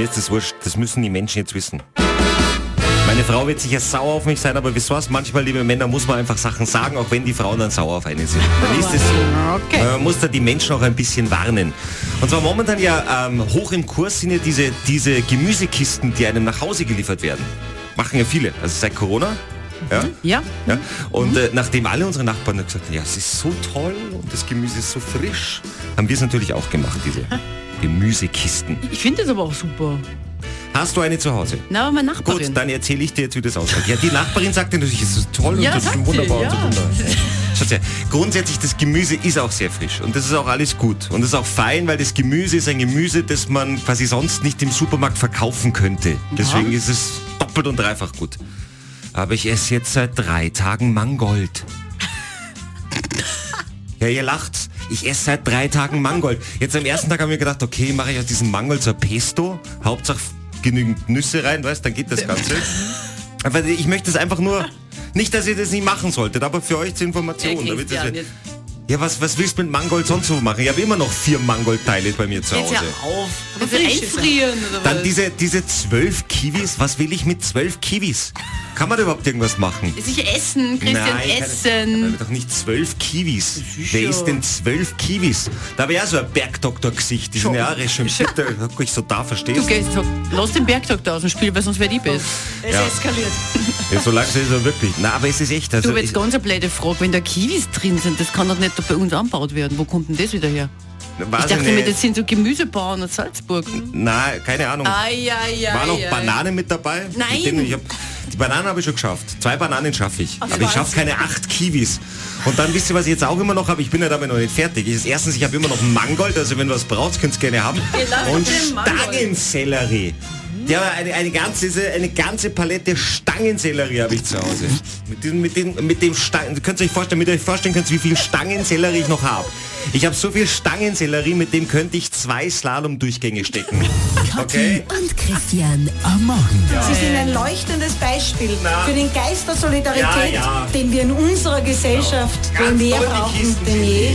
mir ist das wurscht. Das müssen die Menschen jetzt wissen. Meine Frau wird sicher sauer auf mich sein, aber wisst was? Manchmal, liebe Männer, muss man einfach Sachen sagen, auch wenn die Frauen dann sauer auf einen sind. Dann ist es so. Okay. Man muss da die Menschen auch ein bisschen warnen. Und zwar momentan ja ähm, hoch im Kurs sind ja diese, diese Gemüsekisten, die einem nach Hause geliefert werden. Machen ja viele. Also seit Corona. Ja. Ja? Ja, und äh, nachdem alle unsere Nachbarn gesagt haben, ja, es ist so toll und das Gemüse ist so frisch, haben wir es natürlich auch gemacht, diese Gemüsekisten. Ich finde das aber auch super. Hast du eine zu Hause? Na, aber meine Gut, Nachbarin. dann erzähle ich dir jetzt, wie das ausschaut. Ja, die Nachbarin sagte natürlich, es ist toll Ja, und das sagt ist sie, wunderbar und ja. so wunderbar. Schaut her, grundsätzlich das Gemüse ist auch sehr frisch und das ist auch alles gut und das ist auch fein, weil das Gemüse ist ein Gemüse, das man quasi sonst nicht im Supermarkt verkaufen könnte. Deswegen ist es doppelt und dreifach gut. Aber ich esse jetzt seit drei Tagen Mangold. Ja, ihr lacht. Ich esse seit drei Tagen Mangold. Jetzt am ersten Tag haben wir gedacht, okay, mache ich aus diesem Mangold zur Pesto. Hauptsache genügend Nüsse rein, weißt, dann geht das Ganze. Aber ich möchte es einfach nur, nicht, dass ihr das nicht machen solltet, aber für euch zur Information. Okay, damit das, Christian, jetzt- ja, was, was willst du mit Mangold sonst so machen? Ich habe immer noch vier Mangoldteile bei mir zu Hause. ja auf. Er. einfrieren oder Dann diese, diese zwölf Kiwis. Was will ich mit zwölf Kiwis? Kann man da überhaupt irgendwas machen? Sich essen, Christian, keine- essen. Aber doch nicht zwölf Kiwis. Wer ist denn zwölf Kiwis? Da wäre ja so ein Bergdoktor-Gesicht. Die sind ja auch ich so da Du verstehst. gehst, so, lass den Bergdoktor aus dem Spiel, weil sonst werde ich best. Es Ja. eskaliert. Ja, so langsam ist er wirklich. Na, aber es ist echt. Also Du, jetzt ich, ganz eine blöde Frage, wenn da Kiwis drin sind, das kann doch nicht bei uns angebaut werden. Wo kommt denn das wieder her? weiß Ich dachte nicht. mir, das sind so Gemüsebauern aus Salzburg. Nein, keine Ahnung. Ai, ai, ai, War noch ai. Banane mit dabei? Nein. Mit denen Ich hab, die Bananen habe ich schon geschafft. Zwei Bananen schaffe ich. aber ich schaffe keine acht Kiwis. Und dann wisst ihr, was ich jetzt auch immer noch habe? Ich bin ja damit noch nicht fertig. Ich, erstens, ich habe immer noch Mangold, also wenn du was brauchst, könnt ihr gerne haben. Und. Stangensellerie. Ja, eine, eine, ganze, eine ganze Palette Stangensellerie habe ich zu Hause. Mit, diesem, mit, dem, mit dem Stangen, könnt ihr euch vorstellen, mit euch vorstellen könnt, wie viel Stangensellerie ich noch habe. Ich habe so viel Stangensellerie, mit dem könnte ich zwei Slalom-Durchgänge stecken. Okay? und Christian. Am Morgen. Sie sind ein leuchtendes Beispiel Na. für den Geist der Solidarität, Ja, ja. den wir in unserer Gesellschaft Ganz mehr brauchen denn je.